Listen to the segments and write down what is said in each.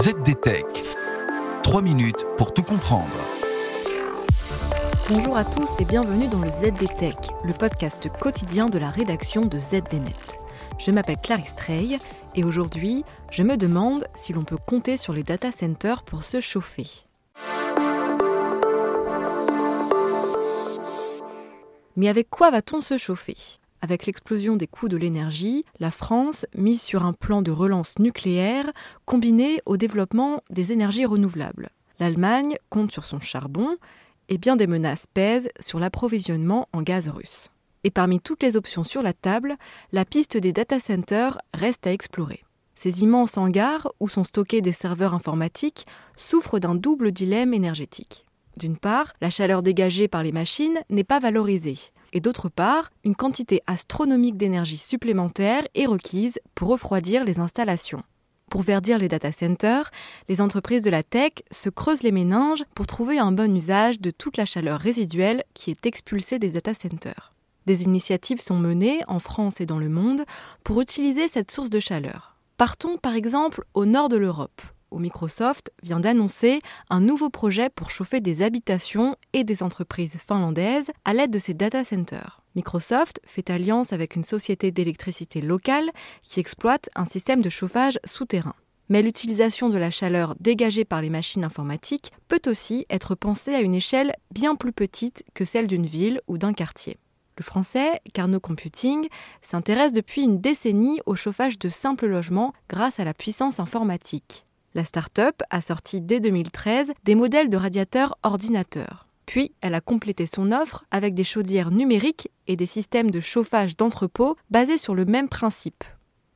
ZDTech. 3 minutes pour tout comprendre. Bonjour à tous et bienvenue dans le ZDTech, le podcast quotidien de la rédaction de ZDNet. Je m'appelle Clarisse Trey et aujourd'hui, je me demande si l'on peut compter sur les data centers pour se chauffer. Mais avec quoi va-t-on se chauffer? Avec l'explosion des coûts de l'énergie, la France mise sur un plan de relance nucléaire combiné au développement des énergies renouvelables. L'Allemagne compte sur son charbon et bien des menaces pèsent sur l'approvisionnement en gaz russe. Et parmi toutes les options sur la table, la piste des data centers reste à explorer. Ces immenses hangars où sont stockés des serveurs informatiques souffrent d'un double dilemme énergétique. D'une part, la chaleur dégagée par les machines n'est pas valorisée, et d'autre part, une quantité astronomique d'énergie supplémentaire est requise pour refroidir les installations. Pour verdir les data centers, les entreprises de la tech se creusent les méninges pour trouver un bon usage de toute la chaleur résiduelle qui est expulsée des data centers. Des initiatives sont menées en France et dans le monde pour utiliser cette source de chaleur. Partons par exemple au nord de l'Europe, où Microsoft vient d'annoncer un nouveau projet pour chauffer des habitations et des entreprises finlandaises à l'aide de ses data centers. Microsoft fait alliance avec une société d'électricité locale qui exploite un système de chauffage souterrain. Mais l'utilisation de la chaleur dégagée par les machines informatiques peut aussi être pensée à une échelle bien plus petite que celle d'une ville ou d'un quartier. Le français, Carnot Computing, s'intéresse depuis une décennie au chauffage de simples logements grâce à la puissance informatique. La start-up a sorti dès 2013 des modèles de radiateurs ordinateurs. Puis, elle a complété son offre avec des chaudières numériques et des systèmes de chauffage d'entrepôt basés sur le même principe.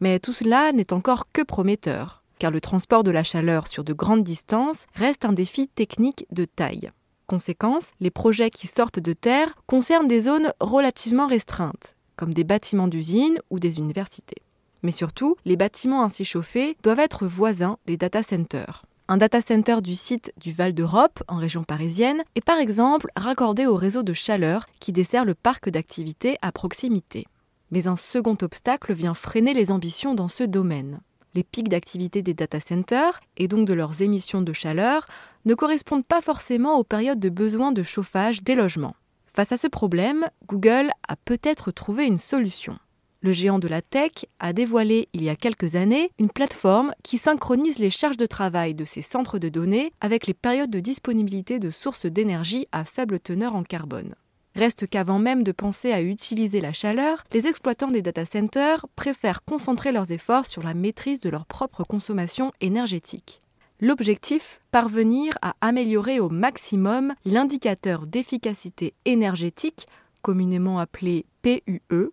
Mais tout cela n'est encore que prometteur, car le transport de la chaleur sur de grandes distances reste un défi technique de taille. Conséquence, les projets qui sortent de terre concernent des zones relativement restreintes, comme des bâtiments d'usines ou des universités. Mais surtout, les bâtiments ainsi chauffés doivent être voisins des data centers. Un data center du site du Val d'Europe, en région parisienne, est par exemple raccordé au réseau de chaleur qui dessert le parc d'activités à proximité. Mais un second obstacle vient freiner les ambitions dans ce domaine. Les pics d'activité des data centers, et donc de leurs émissions de chaleur, ne correspondent pas forcément aux périodes de besoin de chauffage des logements. Face à ce problème, Google a peut-être trouvé une solution. Le géant de la tech a dévoilé il y a quelques années une plateforme qui synchronise les charges de travail de ses centres de données avec les périodes de disponibilité de sources d'énergie à faible teneur en carbone. Reste qu'avant même de penser à utiliser la chaleur, les exploitants des data centers préfèrent concentrer leurs efforts sur la maîtrise de leur propre consommation énergétique. L'objectif, parvenir à améliorer au maximum l'indicateur d'efficacité énergétique, communément appelé PUE,